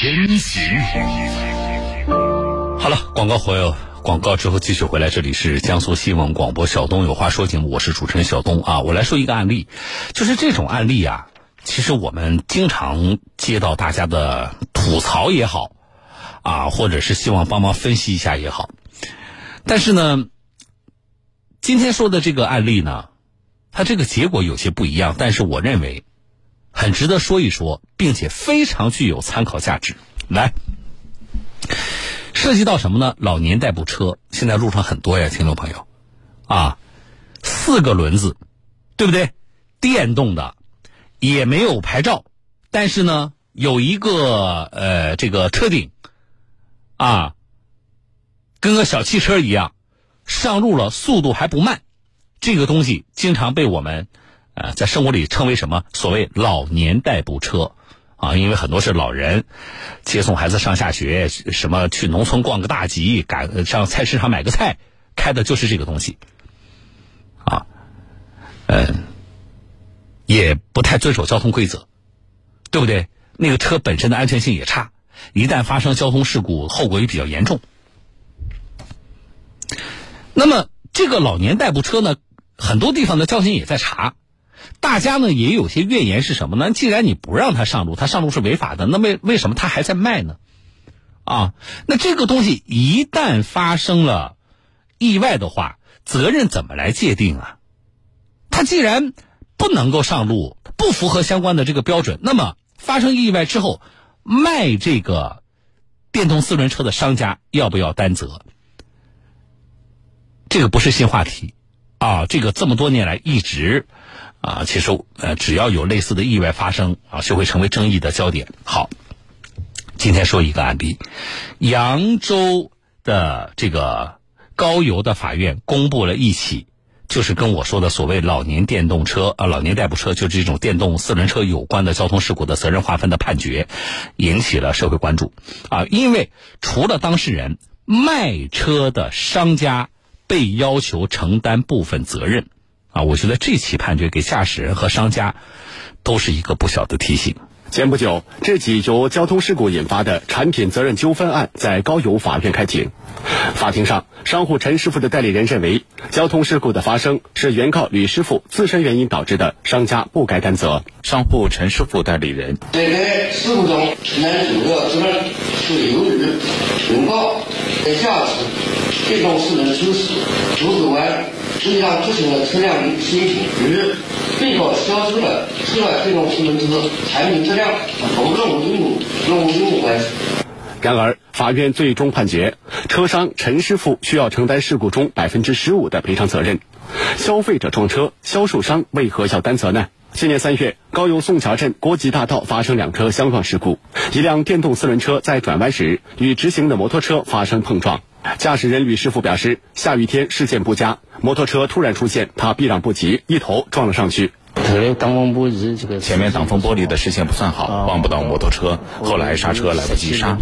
天行好了，广告回来，广告之后继续回来。这里是江苏新闻广播《小东有话说》节目，我是主持人小东啊。我来说一个案例，就是这种案例啊，其实我们经常接到大家的吐槽也好，啊，或者是希望帮忙分析一下也好。但是呢，今天说的这个案例呢，它这个结果有些不一样，但是我认为很值得说一说，并且非常具有参考价值。来。涉及到什么呢？老年代步车现在路上很多呀，听众朋友，啊，四个轮子，对不对？电动的，也没有牌照，但是呢，有一个呃这个车顶，啊，跟个小汽车一样，上路了速度还不慢，这个东西经常被我们呃在生活里称为什么？所谓老年代步车。啊，因为很多是老人接送孩子上下学，什么去农村逛个大集，赶上菜市场买个菜，开的就是这个东西。啊，嗯，也不太遵守交通规则，对不对？那个车本身的安全性也差，一旦发生交通事故，后果也比较严重。那么这个老年代步车呢，很多地方的交警也在查。大家呢也有些怨言是什么呢？既然你不让他上路，他上路是违法的，那为为什么他还在卖呢？啊，那这个东西一旦发生了意外的话，责任怎么来界定啊？他既然不能够上路，不符合相关的这个标准，那么发生意外之后，卖这个电动四轮车的商家要不要担责？这个不是新话题啊，这个这么多年来一直。啊，其实呃，只要有类似的意外发生啊，就会成为争议的焦点。好，今天说一个案例，扬州的这个高邮的法院公布了一起，就是跟我说的所谓老年电动车啊、老年代步车，就这种电动四轮车有关的交通事故的责任划分的判决，引起了社会关注啊。因为除了当事人，卖车的商家被要求承担部分责任。啊，我觉得这起判决给驾驶人和商家都是一个不小的提醒。前不久，这起由交通事故引发的产品责任纠纷案在高邮法院开庭。法庭上，商户陈师傅的代理人认为，交通事故的发生是原告吕师傅自身原因导致的，商家不该担责。商户陈师傅代理人：在该事故中承担主要责任是由于原告在驾驶电动四轮车时左转弯。实上造成了车辆失品，与被告销售的车外电动四轮车产品质量和任务义务任务义务关系。然而，法院最终判决，车商陈师傅需要承担事故中百分之十五的赔偿责任。消费者撞车，销售商为何要担责呢？今年三月，高邮宋桥镇郭集大道发生两车相撞事故，一辆电动四轮车在转弯时与直行的摩托车发生碰撞。驾驶人吕师傅表示，下雨天视线不佳，摩托车突然出现，他避让不及，一头撞了上去。前面挡风玻璃的视线不算好，望不到摩托车，后来刹车来不及刹。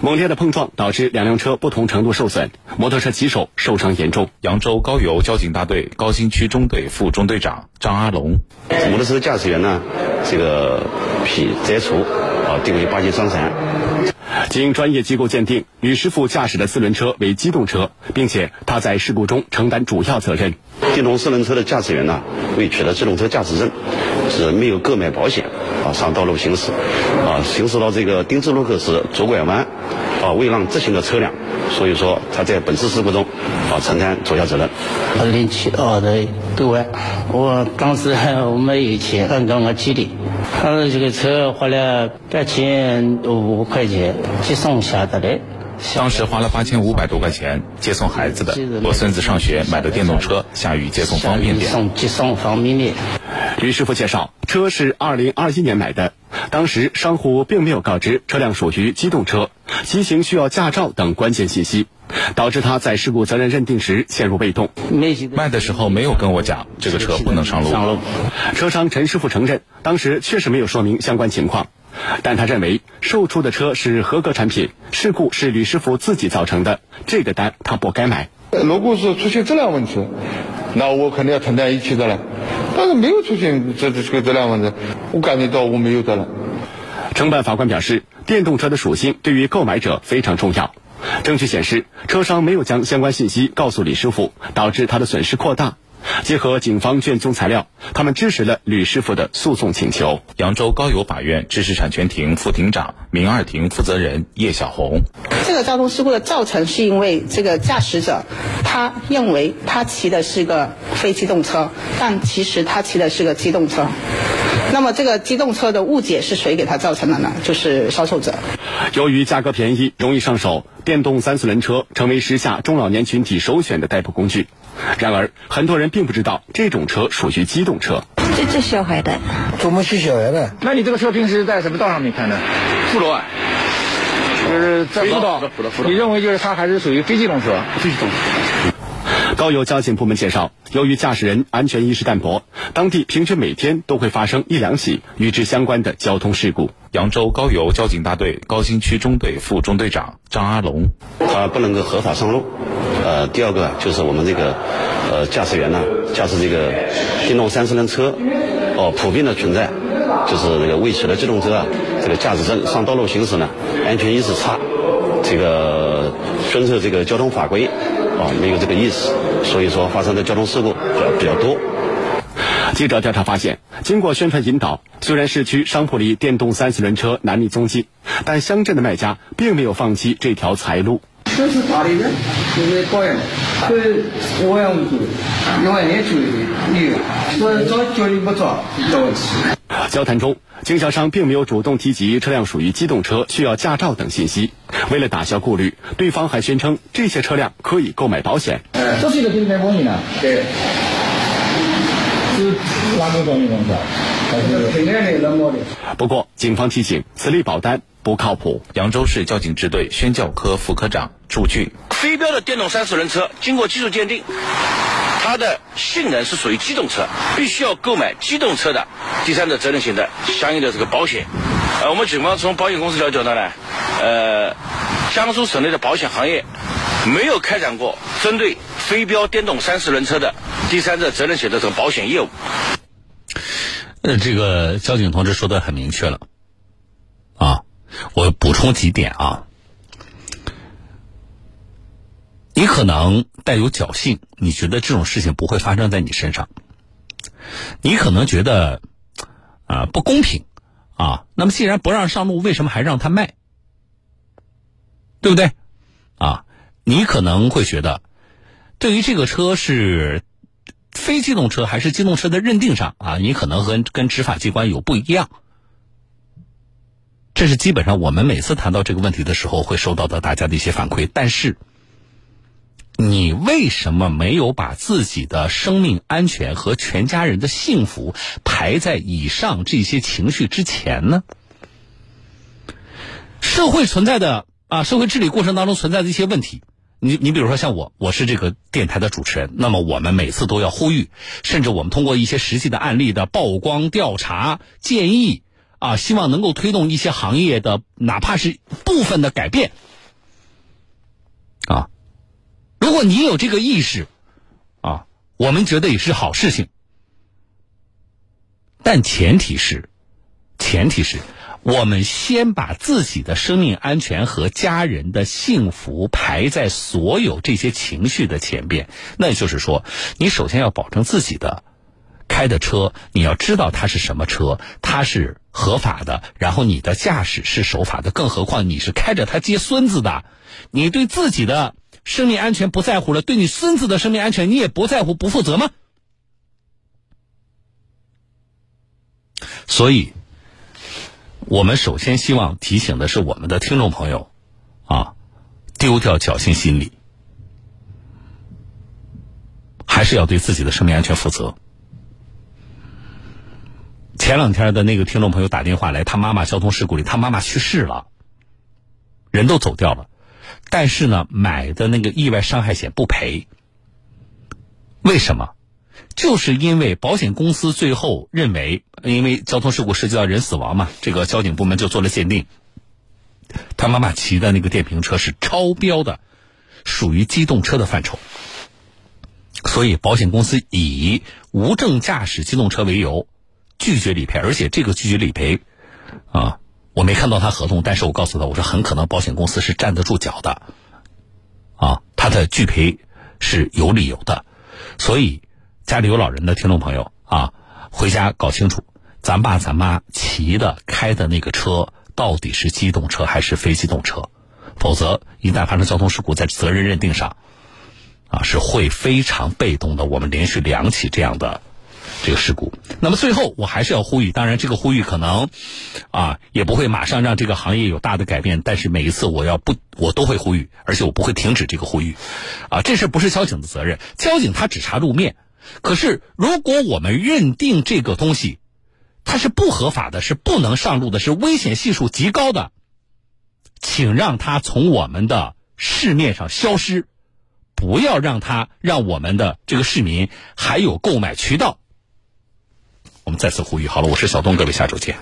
猛烈的碰撞导致两辆车不同程度受损，摩托车骑手受伤严重。扬州高邮交警大队高新区中队副中队长张阿龙，摩托车驾驶员呢，这个脾摘除，啊，定为八级伤残。经专业机构鉴定，女师傅驾驶的四轮车为机动车，并且她在事故中承担主要责任。电动四轮车的驾驶员呢，未取得机动车驾驶证，是没有购买保险啊，上道路行驶，啊，行驶到这个丁字路口时左拐弯，啊，未让直行的车辆，所以说他在本次事故中啊承担主要责任。二零七二的对外，我当时我没有钱，按照我记的，他这个车花了八千五块钱接送下的来。当时花了八千五百多块钱接送孩子的，我孙子上学买的电动车，下雨接送方便点。送接送方便点。于师傅介绍，车是二零二一年买的，当时商户并没有告知车辆属于机动车，骑行需要驾照等关键信息，导致他在事故责任认定时陷入被动。卖的时候没有跟我讲这个车不能上路。上路。车商陈师傅承认，当时确实没有说明相关情况。但他认为售出的车是合格产品，事故是吕师傅自己造成的，这个单他不该买。如果是出现质量问题，那我肯定要承担一切责任。但是没有出现这这个质量问题，我感觉到我没有责任。承办法官表示，电动车的属性对于购买者非常重要。证据显示，车商没有将相关信息告诉李师傅，导致他的损失扩大。结合警方卷宗材料，他们支持了吕师傅的诉讼请求。扬州高邮法院知识产权庭副庭长、民二庭负责人叶小红：这个交通事故的造成是因为这个驾驶者他认为他骑的是个非机动车，但其实他骑的是个机动车。那么这个机动车的误解是谁给他造成的呢？就是销售者。由于价格便宜、容易上手，电动三四轮车成为时下中老年群体首选的代步工具。然而，很多人并不知道这种车属于机动车。这这小孩的，怎么是小孩的？那你这个车平时在什么道上面开的？辅路啊，就是在辅道。你认为就是它还是属于非机动车？非机动车。高邮交警部门介绍，由于驾驶人安全意识淡薄，当地平均每天都会发生一两起与之相关的交通事故。扬州高邮交警大队高新区中队副中队长张阿龙：他不能够合法上路。呃，第二个就是我们这个呃驾驶员呢，驾驶这个电动三四轮车，哦，普遍的存在，就是这个未取得机动车啊，这个驾驶证上道路行驶呢，安全意识差，这个遵守这个交通法规。啊，没有这个意识，所以说发生的交通事故比较比较多。记者调查发现，经过宣传引导，虽然市区商铺里电动三四轮车难觅踪迹，但乡镇的卖家并没有放弃这条财路。这是大的人，就是保养，是我养为主，一万年就有，说找交警不抓，没交谈中，经销商并没有主动提及车辆属于机动车，需要驾照等信息。为了打消顾虑，对方还宣称这些车辆可以购买保险。这是一个给你买保险的，对。是哪个保险公司？平安的、冷漠的？不过，警方提醒，此类保单不靠谱。扬州市交警支队宣教科副科长朱俊：非标的电动三四轮车经过技术鉴定。它的性能是属于机动车，必须要购买机动车的第三者责任险的相应的这个保险。呃，我们警方从保险公司了解到呢，呃，江苏省内的保险行业没有开展过针对非标电动三四轮车的第三者责任险的这个保险业务。呃，这个交警同志说的很明确了，啊，我补充几点啊。你可能带有侥幸，你觉得这种事情不会发生在你身上。你可能觉得啊不公平啊，那么既然不让上路，为什么还让他卖？对不对？啊，你可能会觉得，对于这个车是非机动车还是机动车的认定上啊，你可能和跟执法机关有不一样。这是基本上我们每次谈到这个问题的时候会收到的大家的一些反馈，但是。你为什么没有把自己的生命安全和全家人的幸福排在以上这些情绪之前呢？社会存在的啊，社会治理过程当中存在的一些问题，你你比如说像我，我是这个电台的主持人，那么我们每次都要呼吁，甚至我们通过一些实际的案例的曝光、调查、建议啊，希望能够推动一些行业的哪怕是部分的改变啊。如果你有这个意识，啊，我们觉得也是好事情，但前提是，前提是我们先把自己的生命安全和家人的幸福排在所有这些情绪的前边。那就是说，你首先要保证自己的开的车，你要知道它是什么车，它是合法的，然后你的驾驶是守法的。更何况你是开着它接孙子的，你对自己的。生命安全不在乎了，对你孙子的生命安全你也不在乎、不负责吗？所以，我们首先希望提醒的是我们的听众朋友，啊，丢掉侥幸心理，还是要对自己的生命安全负责。前两天的那个听众朋友打电话来，他妈妈交通事故里，他妈妈去世了，人都走掉了。但是呢，买的那个意外伤害险不赔。为什么？就是因为保险公司最后认为，因为交通事故涉及到人死亡嘛，这个交警部门就做了鉴定。他妈妈骑的那个电瓶车是超标的，属于机动车的范畴。所以保险公司以无证驾驶机动车为由拒绝理赔，而且这个拒绝理赔，啊，我没看到他合同，但是我告诉他，我说很可能保险公司是站得住脚的，啊，他的拒赔是有理由的，所以家里有老人的听众朋友啊，回家搞清楚，咱爸咱妈骑的开的那个车到底是机动车还是非机动车，否则一旦发生交通事故，在责任认定上，啊是会非常被动的。我们连续两起这样的。这个事故，那么最后我还是要呼吁，当然这个呼吁可能，啊也不会马上让这个行业有大的改变，但是每一次我要不我都会呼吁，而且我不会停止这个呼吁，啊这事不是交警的责任，交警他只查路面，可是如果我们认定这个东西它是不合法的，是不能上路的，是危险系数极高的，请让它从我们的市面上消失，不要让它让我们的这个市民还有购买渠道。我们再次呼吁，好了，我是小东，各位下周见。